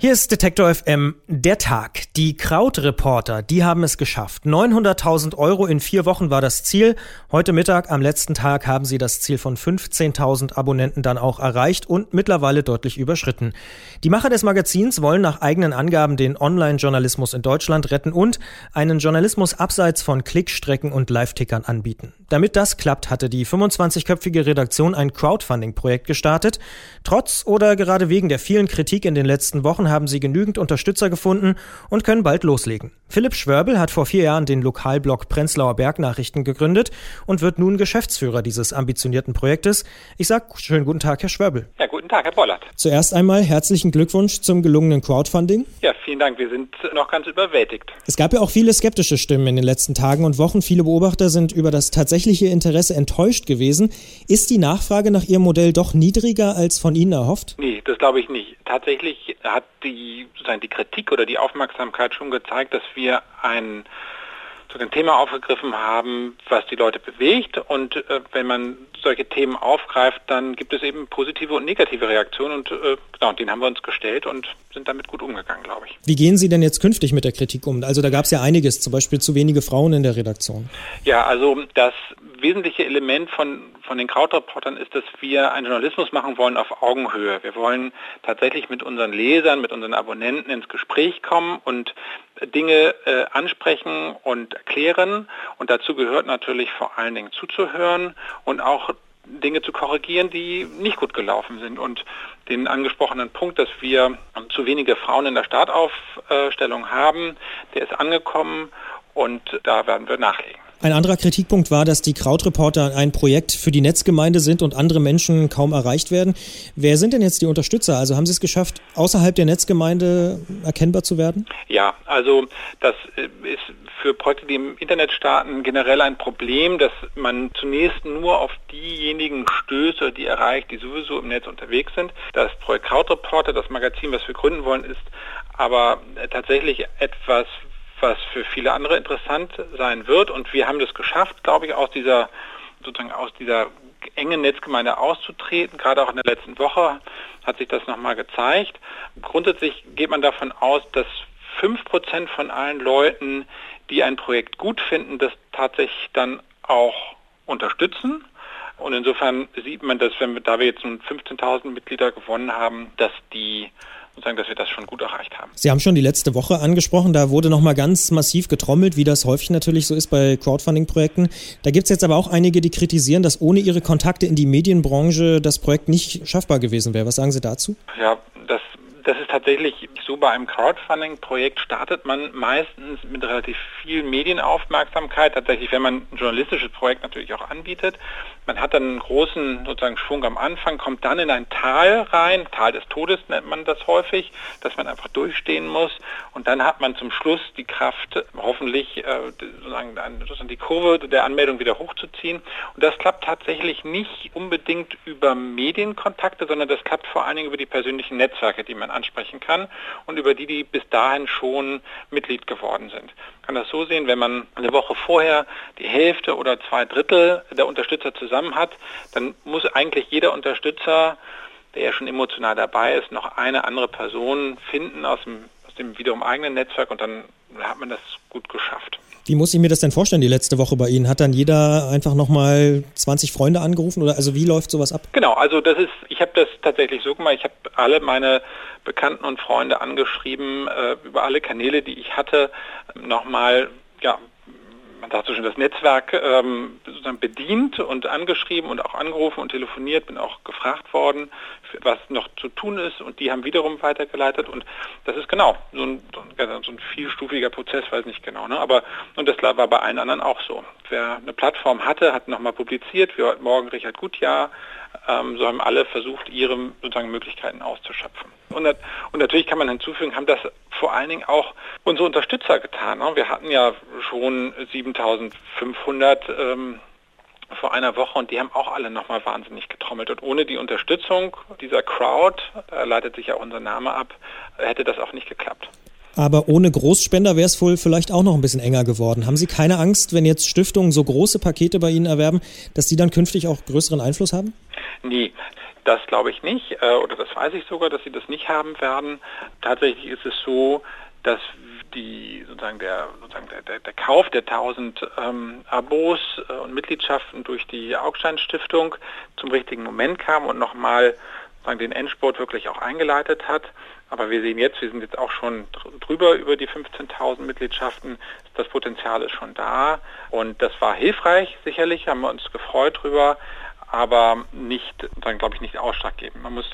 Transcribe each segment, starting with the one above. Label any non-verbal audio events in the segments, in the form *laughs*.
Hier ist Detektor FM, der Tag. Die Krautreporter, die haben es geschafft. 900.000 Euro in vier Wochen war das Ziel. Heute Mittag, am letzten Tag, haben sie das Ziel von 15.000 Abonnenten dann auch erreicht und mittlerweile deutlich überschritten. Die Macher des Magazins wollen nach eigenen Angaben den Online-Journalismus in Deutschland retten und einen Journalismus abseits von Klickstrecken und Live-Tickern anbieten. Damit das klappt, hatte die 25-köpfige Redaktion ein Crowdfunding-Projekt gestartet. Trotz oder gerade wegen der vielen Kritik in den letzten Wochen haben sie genügend Unterstützer gefunden und können bald loslegen. Philipp Schwörbel hat vor vier Jahren den Lokalblog Prenzlauer Bergnachrichten gegründet und wird nun Geschäftsführer dieses ambitionierten Projektes. Ich sag schönen guten Tag, Herr Schwörbel. Ja, guten Tag, Herr Bollert. Zuerst einmal herzlichen Glückwunsch zum gelungenen Crowdfunding. Ja, vielen Dank. Wir sind noch ganz überwältigt. Es gab ja auch viele skeptische Stimmen in den letzten Tagen und Wochen. Viele Beobachter sind über das tatsächliche Interesse enttäuscht gewesen. Ist die Nachfrage nach Ihrem Modell doch niedriger als von Ihnen erhofft? Nee, das glaube ich nicht. Tatsächlich hat die, sozusagen die Kritik oder die Aufmerksamkeit schon gezeigt, dass wir ein so ein Thema aufgegriffen haben, was die Leute bewegt. Und äh, wenn man solche Themen aufgreift, dann gibt es eben positive und negative Reaktionen. Und äh, genau, denen haben wir uns gestellt und sind damit gut umgegangen, glaube ich. Wie gehen Sie denn jetzt künftig mit der Kritik um? Also da gab es ja einiges, zum Beispiel zu wenige Frauen in der Redaktion. Ja, also das wesentliche Element von, von den Krautreportern ist, dass wir einen Journalismus machen wollen auf Augenhöhe. Wir wollen tatsächlich mit unseren Lesern, mit unseren Abonnenten ins Gespräch kommen und Dinge äh, ansprechen und erklären. Und dazu gehört natürlich vor allen Dingen zuzuhören und auch Dinge zu korrigieren, die nicht gut gelaufen sind. Und den angesprochenen Punkt, dass wir zu wenige Frauen in der Startaufstellung haben, der ist angekommen und da werden wir nachlegen. Ein anderer Kritikpunkt war, dass die Krautreporter ein Projekt für die Netzgemeinde sind und andere Menschen kaum erreicht werden. Wer sind denn jetzt die Unterstützer? Also haben Sie es geschafft, außerhalb der Netzgemeinde erkennbar zu werden? Ja, also das äh, ist für Projekte, die im Internet starten, generell ein Problem, dass man zunächst nur auf diejenigen stößt die erreicht, die sowieso im Netz unterwegs sind. Das Projekt Krautreporter, das Magazin, was wir gründen wollen, ist aber tatsächlich etwas, was für viele andere interessant sein wird. Und wir haben das geschafft, glaube ich, aus dieser sozusagen aus dieser engen Netzgemeinde auszutreten. Gerade auch in der letzten Woche hat sich das nochmal gezeigt. Grundsätzlich geht man davon aus, dass 5% von allen Leuten, die ein Projekt gut finden, das tatsächlich dann auch unterstützen. Und insofern sieht man, dass wenn wir, da wir jetzt nun 15.000 Mitglieder gewonnen haben, dass die sagen, dass wir das schon gut erreicht haben. Sie haben schon die letzte Woche angesprochen, da wurde nochmal ganz massiv getrommelt, wie das häufig natürlich so ist bei Crowdfunding-Projekten. Da gibt es jetzt aber auch einige, die kritisieren, dass ohne ihre Kontakte in die Medienbranche das Projekt nicht schaffbar gewesen wäre. Was sagen Sie dazu? Ja, das das ist tatsächlich so, bei einem Crowdfunding-Projekt startet man meistens mit relativ viel Medienaufmerksamkeit, tatsächlich, wenn man ein journalistisches Projekt natürlich auch anbietet. Man hat dann einen großen sozusagen Schwung am Anfang, kommt dann in ein Tal rein, Tal des Todes nennt man das häufig, dass man einfach durchstehen muss und dann hat man zum Schluss die Kraft, hoffentlich äh, sozusagen, die Kurve der Anmeldung wieder hochzuziehen. Und das klappt tatsächlich nicht unbedingt über Medienkontakte, sondern das klappt vor allen Dingen über die persönlichen Netzwerke, die man ansprechen kann und über die, die bis dahin schon Mitglied geworden sind. Man kann das so sehen, wenn man eine Woche vorher die Hälfte oder zwei Drittel der Unterstützer zusammen hat, dann muss eigentlich jeder Unterstützer der ja schon emotional dabei ist, noch eine andere Person finden aus dem, aus dem wiederum eigenen Netzwerk und dann hat man das gut geschafft. Wie muss ich mir das denn vorstellen, die letzte Woche bei Ihnen? Hat dann jeder einfach nochmal 20 Freunde angerufen oder also wie läuft sowas ab? Genau, also das ist, ich habe das tatsächlich so gemacht, ich habe alle meine Bekannten und Freunde angeschrieben, äh, über alle Kanäle, die ich hatte, nochmal ja, man sagt so schon, das Netzwerk ähm, sozusagen bedient und angeschrieben und auch angerufen und telefoniert, bin auch gefragt worden, was noch zu tun ist und die haben wiederum weitergeleitet und das ist genau so ein, so ein vielstufiger Prozess, weiß nicht genau, ne? aber und das war bei allen anderen auch so. Wer eine Plattform hatte, hat nochmal publiziert, wie heute Morgen Richard Gutjahr, ähm, so haben alle versucht, ihre sozusagen Möglichkeiten auszuschöpfen. Und, und, natürlich kann man hinzufügen, haben das vor allen Dingen auch unsere Unterstützer getan. Ne? Wir hatten ja schon 7500 ähm, vor einer Woche und die haben auch alle nochmal wahnsinnig getrommelt. Und ohne die Unterstützung dieser Crowd, da leitet sich ja unser Name ab, hätte das auch nicht geklappt. Aber ohne Großspender wäre es wohl vielleicht auch noch ein bisschen enger geworden. Haben Sie keine Angst, wenn jetzt Stiftungen so große Pakete bei Ihnen erwerben, dass die dann künftig auch größeren Einfluss haben? Nee, Das glaube ich nicht, äh, oder das weiß ich sogar, dass sie das nicht haben werden. Tatsächlich ist es so, dass die sozusagen der, sozusagen der, der, der Kauf der 1000 ähm, Abos äh, und Mitgliedschaften durch die Augstein Stiftung zum richtigen Moment kam und nochmal den Endspurt wirklich auch eingeleitet hat. Aber wir sehen jetzt, wir sind jetzt auch schon drüber über die 15.000 Mitgliedschaften. Das Potenzial ist schon da und das war hilfreich sicherlich, haben wir uns gefreut drüber, aber nicht, dann glaube ich, nicht ausschlaggebend. Man muss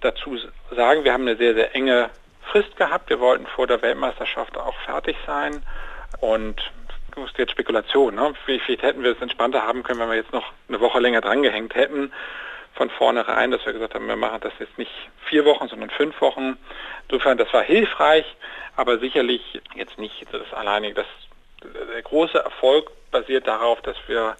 dazu sagen, wir haben eine sehr, sehr enge Frist gehabt. Wir wollten vor der Weltmeisterschaft auch fertig sein und das ist jetzt Spekulation. Ne? Vielleicht hätten wir es entspannter haben können, wenn wir jetzt noch eine Woche länger drangehängt hätten von vornherein, dass wir gesagt haben, wir machen das jetzt nicht vier Wochen, sondern fünf Wochen. Insofern, das war hilfreich, aber sicherlich jetzt nicht das alleinige. Das, der große Erfolg basiert darauf, dass wir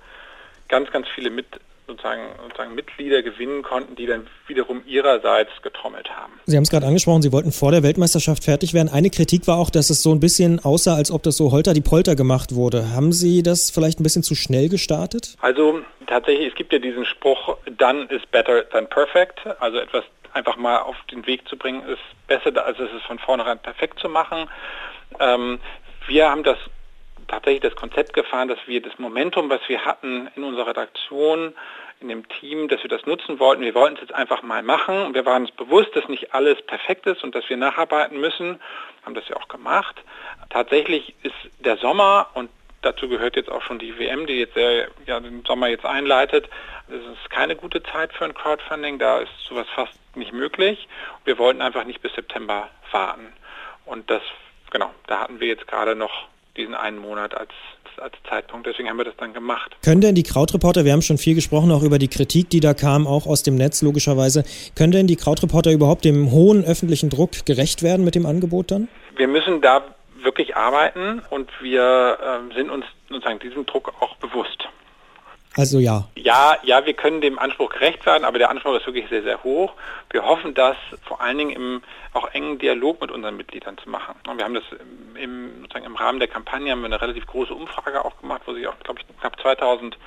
ganz, ganz viele mit sozusagen, sozusagen Mitglieder gewinnen konnten, die dann wiederum ihrerseits getrommelt haben. Sie haben es gerade angesprochen, Sie wollten vor der Weltmeisterschaft fertig werden. Eine Kritik war auch, dass es so ein bisschen aussah, als ob das so holter die Polter gemacht wurde. Haben Sie das vielleicht ein bisschen zu schnell gestartet? Also tatsächlich, es gibt ja diesen Spruch, done is better than perfect. Also etwas einfach mal auf den Weg zu bringen, ist besser, als es von vornherein perfekt zu machen. Ähm, wir haben das tatsächlich das Konzept gefahren, dass wir das Momentum, was wir hatten in unserer Redaktion, in dem Team, dass wir das nutzen wollten. Wir wollten es jetzt einfach mal machen und wir waren uns bewusst, dass nicht alles perfekt ist und dass wir nacharbeiten müssen, haben das ja auch gemacht. Tatsächlich ist der Sommer und dazu gehört jetzt auch schon die WM, die jetzt sehr, ja, den Sommer jetzt einleitet. Es ist keine gute Zeit für ein Crowdfunding, da ist sowas fast nicht möglich. Wir wollten einfach nicht bis September warten. Und das, genau, da hatten wir jetzt gerade noch diesen einen Monat als, als Zeitpunkt. Deswegen haben wir das dann gemacht. Können denn die Krautreporter, wir haben schon viel gesprochen, auch über die Kritik, die da kam, auch aus dem Netz logischerweise, können denn die Krautreporter überhaupt dem hohen öffentlichen Druck gerecht werden mit dem Angebot dann? Wir müssen da wirklich arbeiten und wir äh, sind uns sozusagen diesem Druck auch bewusst. Also ja. Ja, ja, wir können dem Anspruch gerecht werden, aber der Anspruch ist wirklich sehr, sehr hoch. Wir hoffen, das vor allen Dingen im auch engen Dialog mit unseren Mitgliedern zu machen. Und wir haben das im, sozusagen im Rahmen der Kampagne haben wir eine relativ große Umfrage auch gemacht, wo sich auch, glaube ich, knapp 2000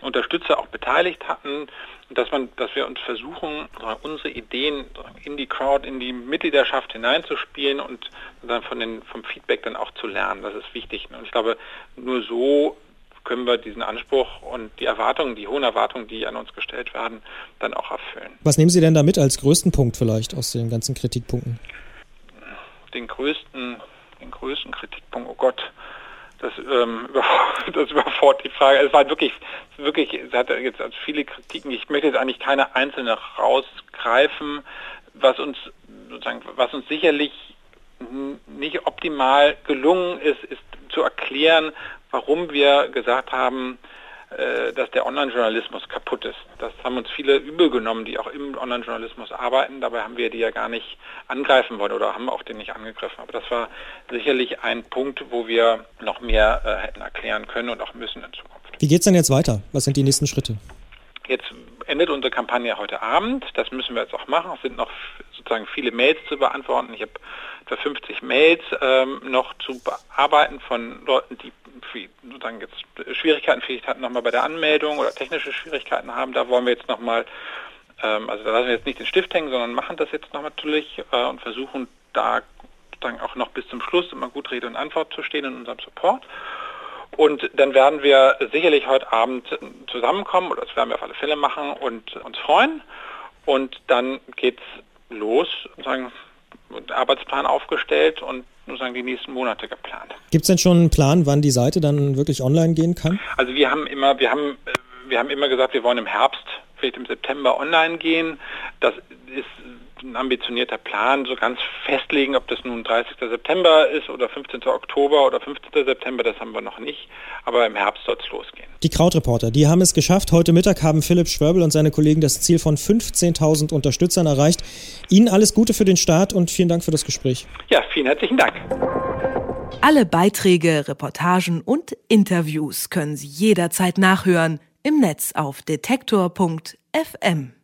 Unterstützer auch beteiligt hatten, dass man, dass wir uns versuchen, unsere Ideen in die Crowd, in die Mitgliedschaft hineinzuspielen und dann von den, vom Feedback dann auch zu lernen. Das ist wichtig. Und ich glaube, nur so können wir diesen Anspruch und die Erwartungen, die hohen Erwartungen, die an uns gestellt werden, dann auch erfüllen. Was nehmen Sie denn damit als größten Punkt vielleicht aus den ganzen Kritikpunkten? Den größten, den größten Kritikpunkt, oh Gott, das, ähm, *laughs* das überfordert die Frage. Es war wirklich, wirklich, es hat jetzt viele Kritiken. Ich möchte jetzt eigentlich keine einzelne rausgreifen, was uns sozusagen, was uns sicherlich nicht optimal gelungen ist, ist zu erklären, warum wir gesagt haben, äh, dass der Online-Journalismus kaputt ist. Das haben uns viele übel genommen, die auch im Online-Journalismus arbeiten. Dabei haben wir die ja gar nicht angreifen wollen oder haben auch den nicht angegriffen. Aber das war sicherlich ein Punkt, wo wir noch mehr äh, hätten erklären können und auch müssen in Zukunft. Wie geht es denn jetzt weiter? Was sind die nächsten Schritte? Jetzt endet unsere Kampagne heute Abend. Das müssen wir jetzt auch machen. Es sind noch sozusagen viele Mails zu beantworten. Ich habe etwa 50 Mails ähm, noch zu bearbeiten von Leuten, die sozusagen jetzt Schwierigkeiten vielleicht hatten nochmal bei der Anmeldung oder technische Schwierigkeiten haben. Da wollen wir jetzt nochmal, ähm, also da lassen wir jetzt nicht den Stift hängen, sondern machen das jetzt noch natürlich äh, und versuchen da sozusagen auch noch bis zum Schluss immer gut Rede und Antwort zu stehen in unserem Support. Und dann werden wir sicherlich heute Abend zusammenkommen, oder das werden wir auf alle Fälle machen und uns freuen. Und dann geht's los, sozusagen Arbeitsplan aufgestellt und sozusagen die nächsten Monate geplant. Gibt es denn schon einen Plan, wann die Seite dann wirklich online gehen kann? Also wir haben immer, wir haben, wir haben immer gesagt, wir wollen im Herbst, vielleicht im September online gehen. Das ist ein ambitionierter Plan, so ganz festlegen, ob das nun 30. September ist oder 15. Oktober oder 15. September, das haben wir noch nicht. Aber im Herbst soll es losgehen. Die Krautreporter, die haben es geschafft. Heute Mittag haben Philipp Schwörbel und seine Kollegen das Ziel von 15.000 Unterstützern erreicht. Ihnen alles Gute für den Start und vielen Dank für das Gespräch. Ja, vielen herzlichen Dank. Alle Beiträge, Reportagen und Interviews können Sie jederzeit nachhören im Netz auf detektor.fm.